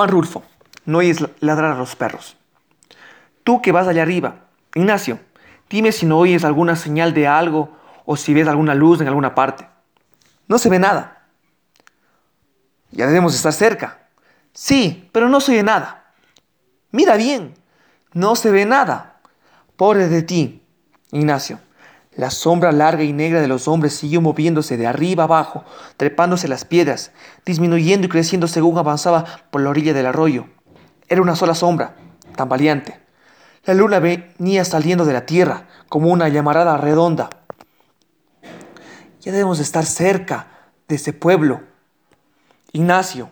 Juan Rulfo, no oyes ladrar a los perros. Tú que vas allá arriba, Ignacio, dime si no oyes alguna señal de algo o si ves alguna luz en alguna parte. No se ve nada. Ya debemos estar cerca. Sí, pero no se ve nada. Mira bien, no se ve nada. Pobre de ti, Ignacio. La sombra larga y negra de los hombres siguió moviéndose de arriba abajo, trepándose las piedras, disminuyendo y creciendo según avanzaba por la orilla del arroyo. Era una sola sombra, tambaleante. La luna venía saliendo de la tierra como una llamarada redonda. Ya debemos estar cerca de ese pueblo. Ignacio,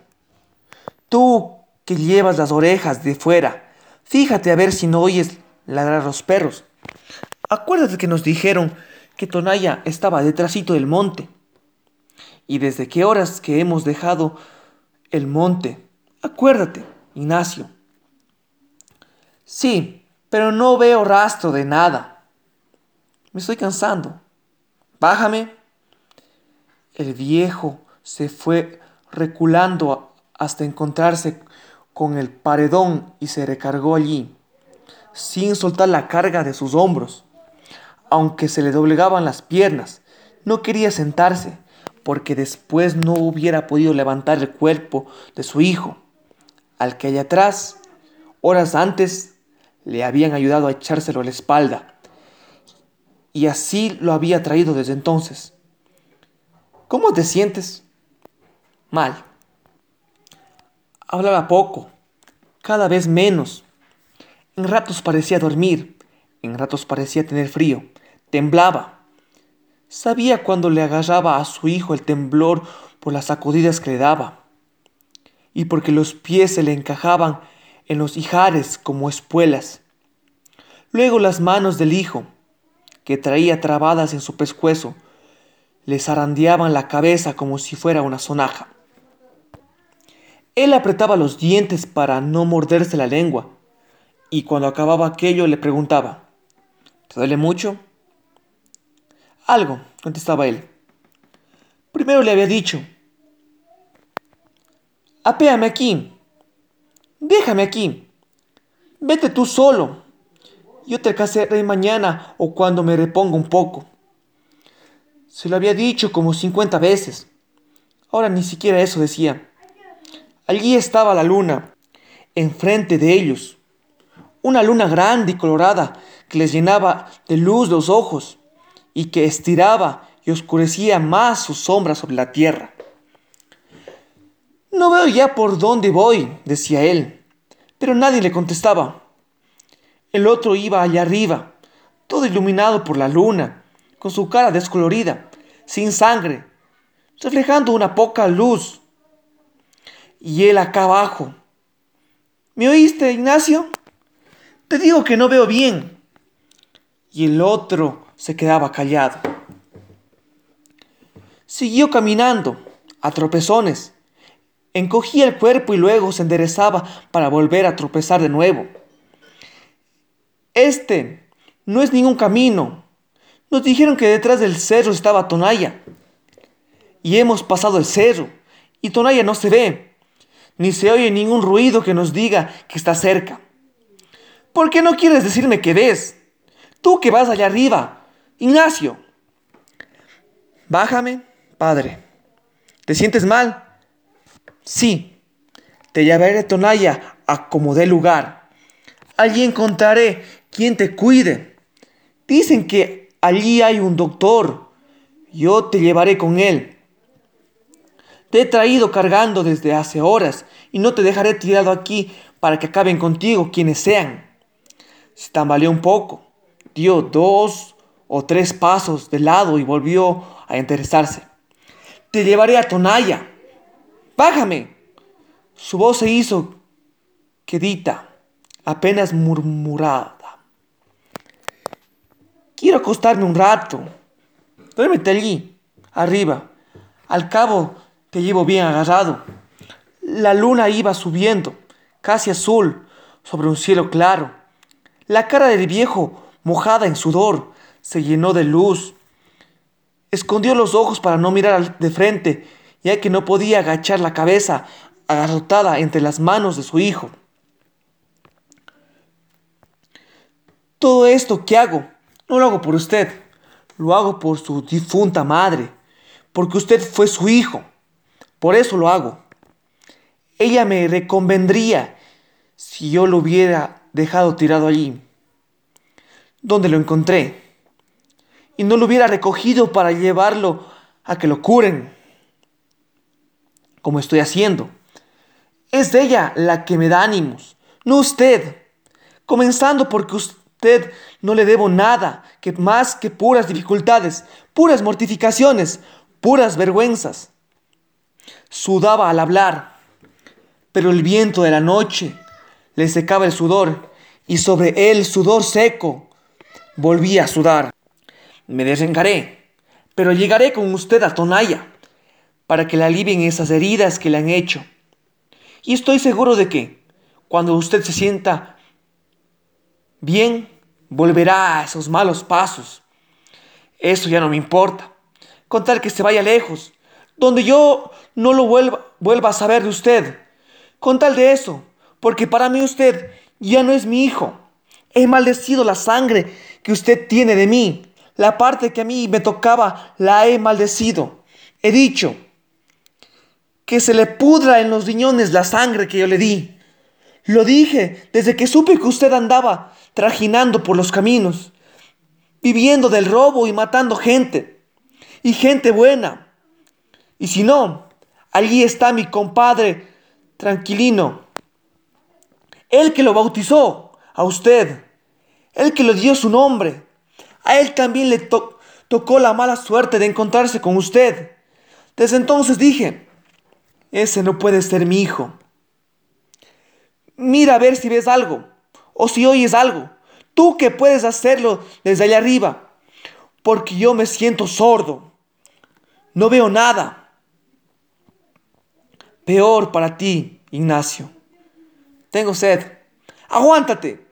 tú que llevas las orejas de fuera, fíjate a ver si no oyes ladrar los perros. Acuérdate que nos dijeron que Tonaya estaba detrásito del monte. ¿Y desde qué horas que hemos dejado el monte? Acuérdate, Ignacio. Sí, pero no veo rastro de nada. Me estoy cansando. Bájame. El viejo se fue reculando hasta encontrarse con el paredón y se recargó allí, sin soltar la carga de sus hombros aunque se le doblegaban las piernas. No quería sentarse, porque después no hubiera podido levantar el cuerpo de su hijo, al que allá atrás, horas antes, le habían ayudado a echárselo a la espalda. Y así lo había traído desde entonces. ¿Cómo te sientes? Mal. Hablaba poco, cada vez menos. En ratos parecía dormir, en ratos parecía tener frío, temblaba. Sabía cuando le agarraba a su hijo el temblor por las sacudidas que le daba, y porque los pies se le encajaban en los ijares como espuelas. Luego las manos del hijo, que traía trabadas en su pescuezo, le zarandeaban la cabeza como si fuera una sonaja. Él apretaba los dientes para no morderse la lengua, y cuando acababa aquello le preguntaba, ¿Te duele mucho? Algo, contestaba él. Primero le había dicho, apéame aquí, déjame aquí, vete tú solo, yo te alcanzaré mañana o cuando me reponga un poco. Se lo había dicho como cincuenta veces. Ahora ni siquiera eso decía. Allí estaba la luna, enfrente de ellos. Una luna grande y colorada que les llenaba de luz los ojos y que estiraba y oscurecía más su sombra sobre la tierra. No veo ya por dónde voy, decía él, pero nadie le contestaba. El otro iba allá arriba, todo iluminado por la luna, con su cara descolorida, sin sangre, reflejando una poca luz. Y él acá abajo. ¿Me oíste, Ignacio? Te digo que no veo bien. Y el otro se quedaba callado. Siguió caminando, a tropezones. Encogía el cuerpo y luego se enderezaba para volver a tropezar de nuevo. Este no es ningún camino. Nos dijeron que detrás del cerro estaba Tonaya. Y hemos pasado el cerro y Tonaya no se ve, ni se oye ningún ruido que nos diga que está cerca. ¿Por qué no quieres decirme que ves? Tú que vas allá arriba, Ignacio, bájame, padre. ¿Te sientes mal? Sí, te llevaré a Tonaya a como dé lugar. Allí encontraré quien te cuide. Dicen que allí hay un doctor. Yo te llevaré con él. Te he traído cargando desde hace horas y no te dejaré tirado aquí para que acaben contigo quienes sean. Se tambaleó un poco, dio dos o tres pasos de lado y volvió a interesarse. Te llevaré a Tonaya. Bájame. Su voz se hizo quedita, apenas murmurada. Quiero acostarme un rato. Duérmete allí, arriba. Al cabo te llevo bien agarrado. La luna iba subiendo, casi azul, sobre un cielo claro. La cara del viejo, mojada en sudor, se llenó de luz. Escondió los ojos para no mirar de frente, ya que no podía agachar la cabeza agarrotada entre las manos de su hijo. Todo esto que hago, no lo hago por usted, lo hago por su difunta madre, porque usted fue su hijo. Por eso lo hago. Ella me reconvendría si yo lo hubiera dejado tirado allí, donde lo encontré, y no lo hubiera recogido para llevarlo a que lo curen, como estoy haciendo. Es ella la que me da ánimos, no usted, comenzando porque usted no le debo nada que más que puras dificultades, puras mortificaciones, puras vergüenzas. Sudaba al hablar pero el viento de la noche le secaba el sudor y sobre él sudor seco volvía a sudar. Me desencaré, pero llegaré con usted a Tonaya para que le alivien esas heridas que le han hecho. Y estoy seguro de que cuando usted se sienta bien, volverá a esos malos pasos. Eso ya no me importa. Con tal que se vaya lejos, donde yo no lo vuelva, vuelva a saber de usted con tal de eso, porque para mí usted ya no es mi hijo. He maldecido la sangre que usted tiene de mí. La parte que a mí me tocaba la he maldecido. He dicho que se le pudra en los riñones la sangre que yo le di. Lo dije desde que supe que usted andaba trajinando por los caminos, viviendo del robo y matando gente, y gente buena. Y si no, allí está mi compadre tranquilino. Él que lo bautizó a usted, él que le dio su nombre, a él también le tocó la mala suerte de encontrarse con usted. Desde entonces dije, ese no puede ser mi hijo. Mira a ver si ves algo o si oyes algo. Tú que puedes hacerlo desde allá arriba, porque yo me siento sordo. No veo nada. Peor para ti, Ignacio. Tengo sed. Aguántate.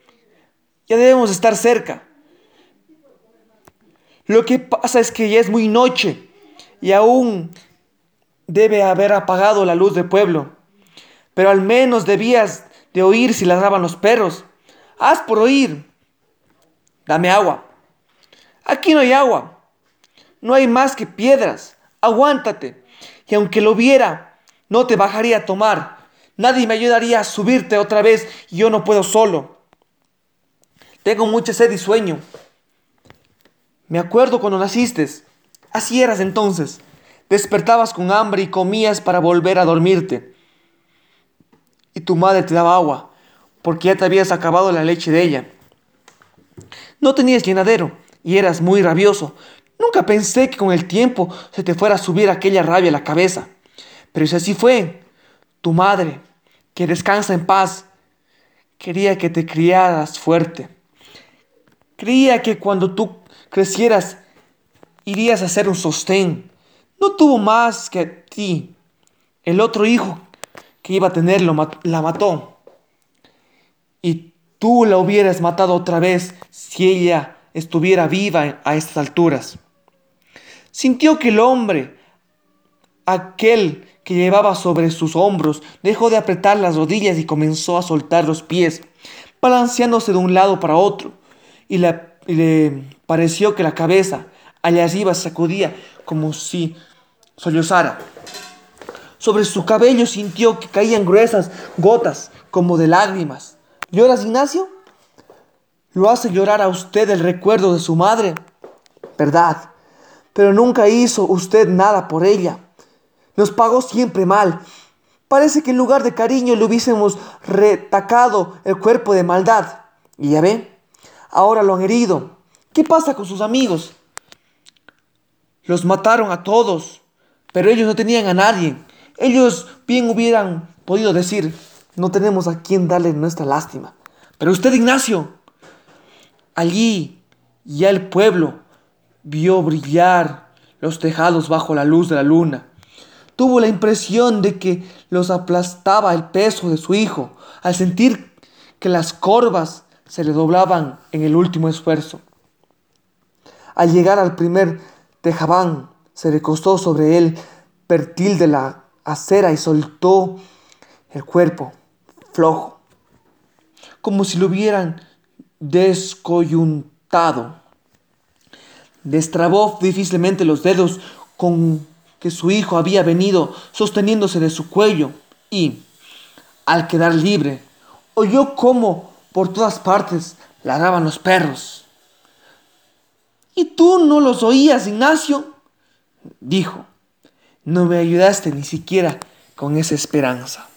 Ya debemos estar cerca. Lo que pasa es que ya es muy noche y aún debe haber apagado la luz del pueblo. Pero al menos debías de oír si ladraban los perros. Haz por oír. Dame agua. Aquí no hay agua. No hay más que piedras. Aguántate. Y aunque lo viera, no te bajaría a tomar. Nadie me ayudaría a subirte otra vez y yo no puedo solo. Tengo mucha sed y sueño. Me acuerdo cuando naciste. Así eras entonces. Despertabas con hambre y comías para volver a dormirte. Y tu madre te daba agua, porque ya te habías acabado la leche de ella. No tenías llenadero y eras muy rabioso. Nunca pensé que con el tiempo se te fuera a subir aquella rabia a la cabeza. Pero si así fue, tu madre, que descansa en paz, quería que te criaras fuerte. Creía que cuando tú crecieras irías a ser un sostén. No tuvo más que a ti. El otro hijo que iba a tener la mató. Y tú la hubieras matado otra vez si ella estuviera viva a estas alturas. Sintió que el hombre, aquel que llevaba sobre sus hombros dejó de apretar las rodillas y comenzó a soltar los pies, balanceándose de un lado para otro, y le, pareció que la cabeza allá arriba sacudía como si sollozara. Sobre su cabello sintió que caían gruesas gotas como de lágrimas. ¿Lloras, Ignacio? ¿Lo hace llorar a usted el recuerdo de su madre? ¿Verdad? Pero nunca hizo usted nada por ella. Nos pagó siempre mal. Parece que en lugar de cariño le hubiésemos retacado el cuerpo de maldad. Y ya ve, ahora lo han herido. ¿Qué pasa con sus amigos? Los mataron a todos, pero ellos no tenían a nadie. Ellos bien hubieran podido decir, no tenemos a quien darle nuestra lástima. Pero usted, Ignacio, allí ya el pueblo vio brillar los tejados bajo la luz de la luna tuvo la impresión de que los aplastaba el peso de su hijo al sentir que las corvas se le doblaban en el último esfuerzo. Al llegar al primer tejabán, se recostó sobre él pertil de la acera y soltó el cuerpo flojo, como si lo hubieran descoyuntado. Destrabó difícilmente los dedos con que su hijo había venido sosteniéndose de su cuello y, al quedar libre, oyó cómo por todas partes ladraban los perros. ¿Y tú no los oías, Ignacio? dijo. No me ayudaste ni siquiera con esa esperanza.